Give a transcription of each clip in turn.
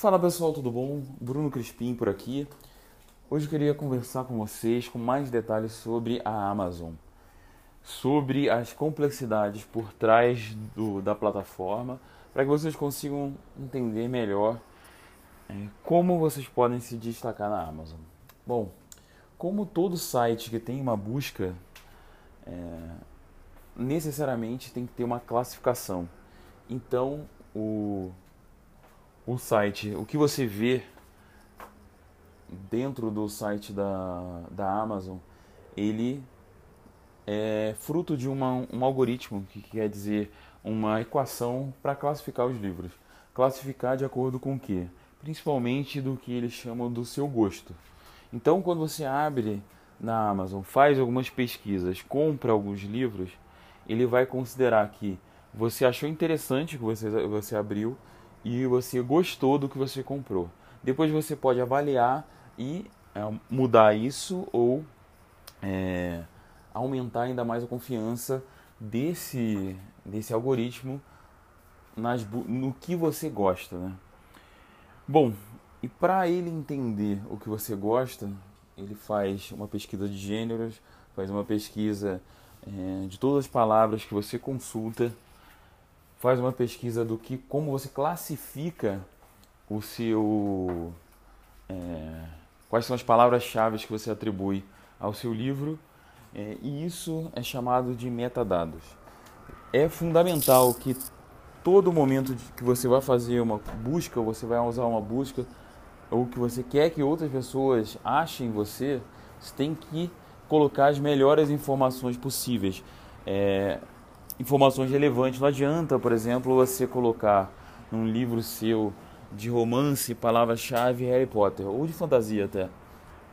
Fala pessoal, tudo bom? Bruno Crispim por aqui. Hoje eu queria conversar com vocês com mais detalhes sobre a Amazon, sobre as complexidades por trás do, da plataforma, para que vocês consigam entender melhor é, como vocês podem se destacar na Amazon. Bom, como todo site que tem uma busca, é, necessariamente tem que ter uma classificação. Então, o o site, o que você vê dentro do site da, da Amazon, ele é fruto de uma, um algoritmo, que quer dizer uma equação para classificar os livros. Classificar de acordo com o que? Principalmente do que eles chamam do seu gosto. Então, quando você abre na Amazon, faz algumas pesquisas, compra alguns livros, ele vai considerar que você achou interessante que você, você abriu e você gostou do que você comprou. Depois você pode avaliar e é, mudar isso ou é, aumentar ainda mais a confiança desse, desse algoritmo nas, no que você gosta. Né? Bom, e para ele entender o que você gosta, ele faz uma pesquisa de gêneros, faz uma pesquisa é, de todas as palavras que você consulta faz uma pesquisa do que como você classifica o seu é, quais são as palavras-chave que você atribui ao seu livro é, e isso é chamado de metadados. É fundamental que todo momento que você vai fazer uma busca, você vai usar uma busca ou que você quer que outras pessoas achem você, você tem que colocar as melhores informações possíveis. É, informações relevantes. Não adianta, por exemplo, você colocar num livro seu de romance palavra-chave Harry Potter, ou de fantasia até.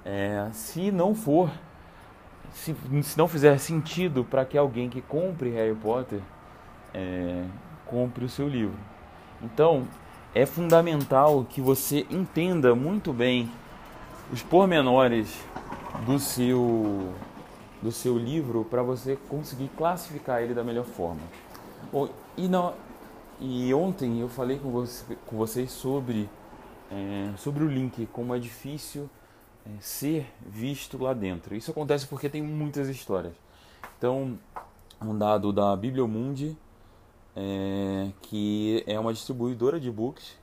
É, se não for, se, se não fizer sentido para que alguém que compre Harry Potter é, compre o seu livro. Então, é fundamental que você entenda muito bem os pormenores do seu do seu livro para você conseguir classificar ele da melhor forma. Bom, e, e ontem eu falei com, você, com vocês sobre, é, sobre o link, como é difícil é, ser visto lá dentro. Isso acontece porque tem muitas histórias. Então, um dado da Bibliomundi, é, que é uma distribuidora de books,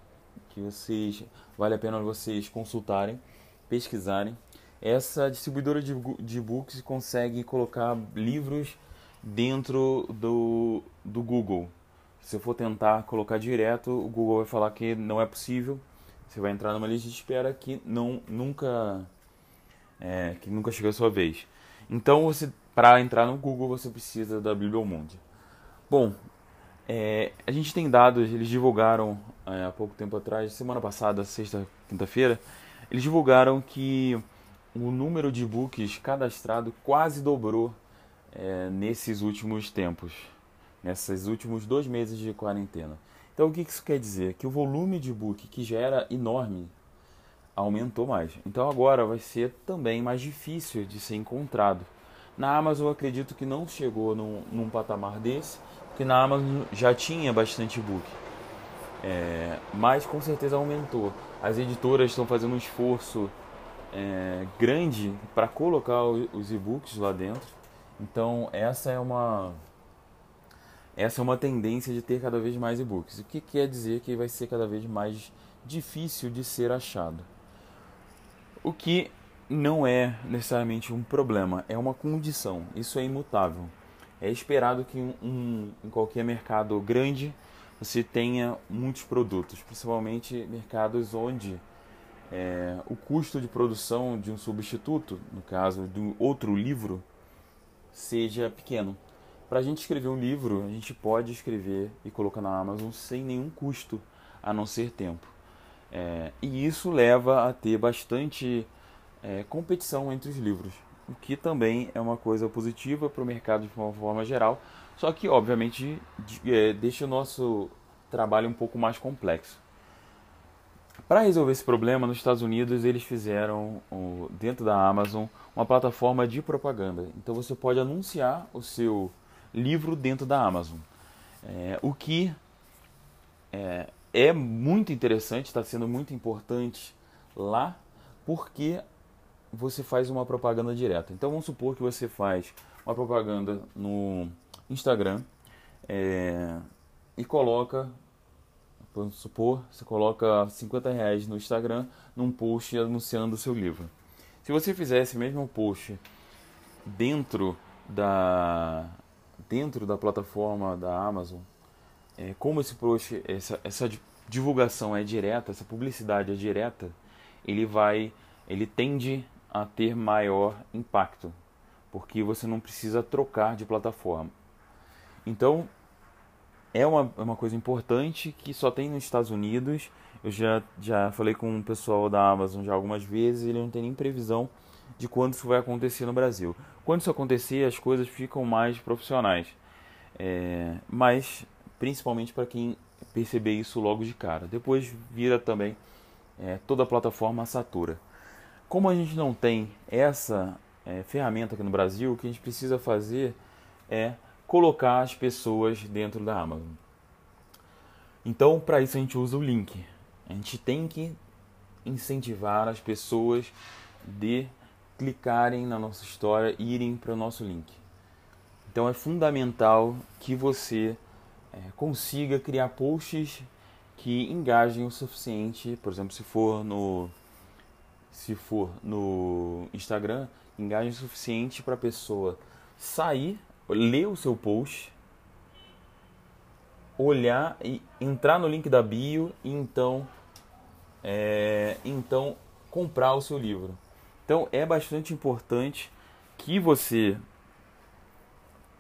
que vocês vale a pena vocês consultarem, pesquisarem essa distribuidora de, de books consegue colocar livros dentro do, do Google. Se eu for tentar colocar direto, o Google vai falar que não é possível. Você vai entrar numa lista de espera que não nunca é, que nunca chegou a sua vez. Então, você para entrar no Google você precisa da Bibliomundi. Bom, é, a gente tem dados, eles divulgaram é, há pouco tempo atrás, semana passada, sexta, quinta-feira, eles divulgaram que o número de books cadastrado quase dobrou é, nesses últimos tempos, nesses últimos dois meses de quarentena. Então, o que isso quer dizer? Que o volume de book, que já era enorme, aumentou mais. Então, agora vai ser também mais difícil de ser encontrado. Na Amazon, acredito que não chegou num, num patamar desse, porque na Amazon já tinha bastante book. É, mas com certeza aumentou. As editoras estão fazendo um esforço é, grande para colocar os e-books lá dentro. Então essa é uma essa é uma tendência de ter cada vez mais e-books. O que quer dizer que vai ser cada vez mais difícil de ser achado. O que não é necessariamente um problema, é uma condição. Isso é imutável. É esperado que um, um, em qualquer mercado grande você tenha muitos produtos, principalmente mercados onde é, o custo de produção de um substituto, no caso de outro livro, seja pequeno. Para a gente escrever um livro, a gente pode escrever e colocar na Amazon sem nenhum custo, a não ser tempo. É, e isso leva a ter bastante é, competição entre os livros, o que também é uma coisa positiva para o mercado de uma forma geral, só que obviamente é, deixa o nosso trabalho um pouco mais complexo. Para resolver esse problema, nos Estados Unidos eles fizeram, dentro da Amazon, uma plataforma de propaganda. Então você pode anunciar o seu livro dentro da Amazon. É, o que é, é muito interessante, está sendo muito importante lá, porque você faz uma propaganda direta. Então vamos supor que você faz uma propaganda no Instagram é, e coloca, vamos supor, você coloca 50 reais no Instagram num post anunciando o seu livro. Se você fizesse mesmo post dentro da dentro da plataforma da Amazon, é, como esse post, essa, essa divulgação é direta, essa publicidade é direta, ele vai, ele tende a ter maior impacto, porque você não precisa trocar de plataforma. Então, é uma, é uma coisa importante que só tem nos Estados Unidos. Eu já, já falei com o pessoal da Amazon já algumas vezes, ele não tem nem previsão de quando isso vai acontecer no Brasil. Quando isso acontecer, as coisas ficam mais profissionais. É, mas, principalmente para quem perceber isso logo de cara. Depois vira também é, toda a plataforma satura. Como a gente não tem essa é, ferramenta aqui no Brasil, o que a gente precisa fazer é colocar as pessoas dentro da Amazon. Então, para isso a gente usa o link. A gente tem que incentivar as pessoas de clicarem na nossa história e irem para o nosso link. Então é fundamental que você é, consiga criar posts que engajem o suficiente, por exemplo, se for no se for no Instagram, engajem o suficiente para a pessoa sair, ler o seu post, olhar e entrar no link da bio e então é, então comprar o seu livro. Então é bastante importante que você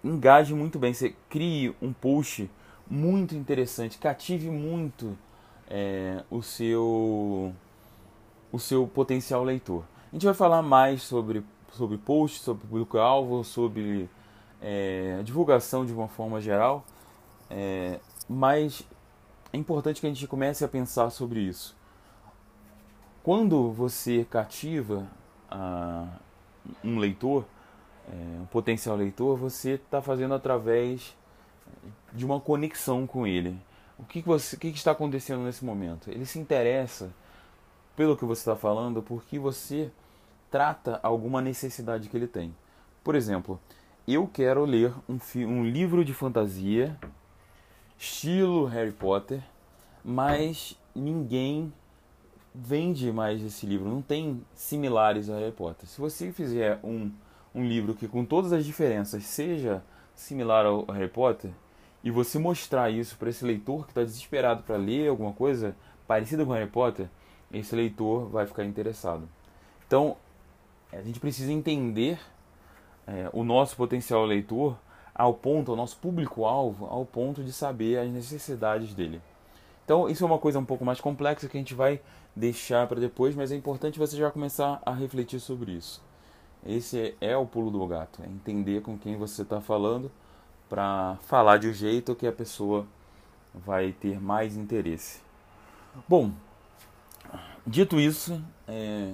engaje muito bem, você crie um post muito interessante, cative muito é, o seu o seu potencial leitor. A gente vai falar mais sobre sobre post, sobre público-alvo, sobre é, divulgação de uma forma geral, é, mas é importante que a gente comece a pensar sobre isso. Quando você cativa a, um leitor, é, um potencial leitor, você está fazendo através de uma conexão com ele. O que, que, você, o que, que está acontecendo nesse momento? Ele se interessa pelo que você está falando porque você trata alguma necessidade que ele tem. Por exemplo, eu quero ler um, um livro de fantasia estilo Harry Potter, mas ninguém vende mais esse livro, não tem similares a Harry Potter. Se você fizer um, um livro que com todas as diferenças seja similar ao Harry Potter e você mostrar isso para esse leitor que está desesperado para ler alguma coisa parecida com Harry Potter, esse leitor vai ficar interessado. Então, a gente precisa entender é, o nosso potencial leitor ao ponto, o nosso público-alvo, ao ponto de saber as necessidades dele. Então, isso é uma coisa um pouco mais complexa que a gente vai deixar para depois, mas é importante você já começar a refletir sobre isso. Esse é o pulo do gato, é entender com quem você está falando para falar de um jeito que a pessoa vai ter mais interesse. Bom, dito isso, é,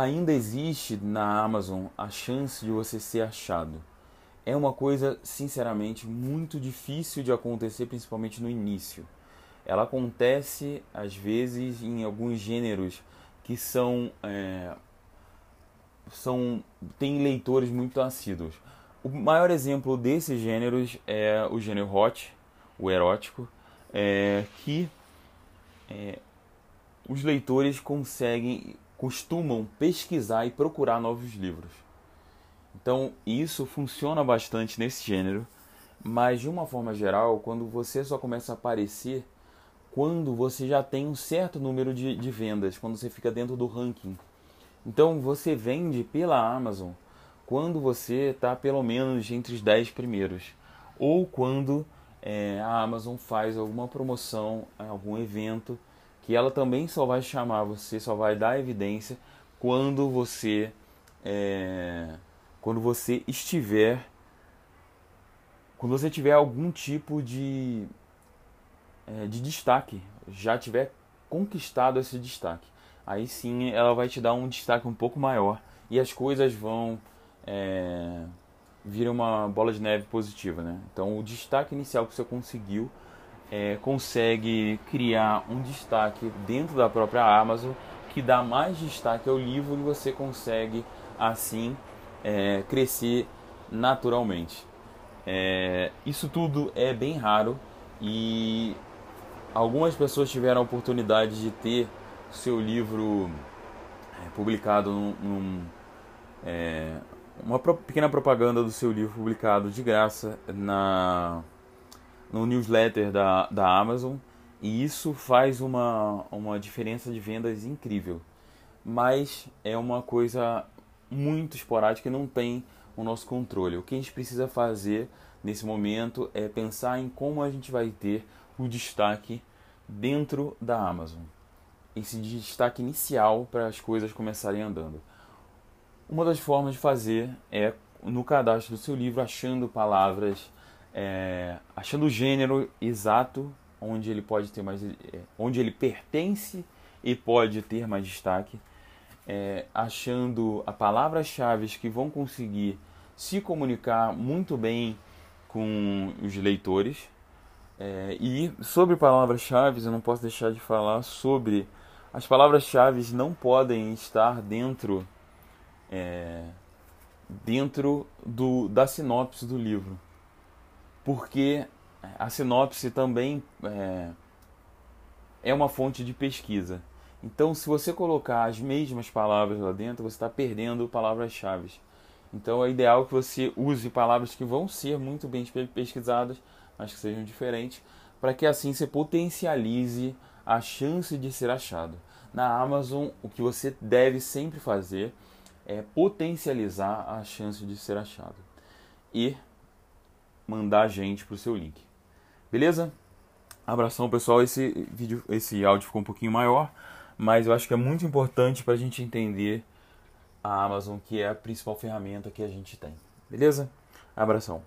ainda existe na Amazon a chance de você ser achado. É uma coisa, sinceramente, muito difícil de acontecer, principalmente no início ela acontece às vezes em alguns gêneros que são é, são tem leitores muito assíduos. O maior exemplo desses gêneros é o gênero hot, o erótico, é, que é, os leitores conseguem, costumam pesquisar e procurar novos livros. Então isso funciona bastante nesse gênero, mas de uma forma geral, quando você só começa a aparecer quando você já tem um certo número de, de vendas, quando você fica dentro do ranking. Então você vende pela Amazon quando você está pelo menos entre os 10 primeiros, ou quando é, a Amazon faz alguma promoção, algum evento, que ela também só vai chamar você, só vai dar evidência quando você é, quando você estiver quando você tiver algum tipo de é, de destaque, já tiver conquistado esse destaque, aí sim ela vai te dar um destaque um pouco maior e as coisas vão é, uma bola de neve positiva, né? Então o destaque inicial que você conseguiu é, consegue criar um destaque dentro da própria Amazon que dá mais destaque ao livro e você consegue assim é, crescer naturalmente. É, isso tudo é bem raro e algumas pessoas tiveram a oportunidade de ter seu livro é, publicado num, num é, uma pequena propaganda do seu livro publicado de graça na no newsletter da, da Amazon e isso faz uma, uma diferença de vendas incrível. Mas é uma coisa muito esporádica e não tem o nosso controle. O que a gente precisa fazer nesse momento é pensar em como a gente vai ter o destaque dentro da Amazon. Esse destaque inicial para as coisas começarem andando. Uma das formas de fazer é no cadastro do seu livro achando palavras, é, achando o gênero exato onde ele pode ter mais, é, onde ele pertence e pode ter mais destaque, é, achando a palavras-chave que vão conseguir se comunicar muito bem com os leitores. É, e sobre palavras-chave, eu não posso deixar de falar sobre as palavras-chave não podem estar dentro é, dentro do, da sinopse do livro, porque a sinopse também é, é uma fonte de pesquisa. Então, se você colocar as mesmas palavras lá dentro, você está perdendo palavras-chave. Então é ideal que você use palavras que vão ser muito bem pesquisadas, mas que sejam diferentes, para que assim você potencialize a chance de ser achado. Na Amazon, o que você deve sempre fazer é potencializar a chance de ser achado e mandar a gente para o seu link. Beleza? Abração pessoal, esse vídeo, esse áudio ficou um pouquinho maior, mas eu acho que é muito importante para a gente entender a Amazon, que é a principal ferramenta que a gente tem. Beleza? Abração.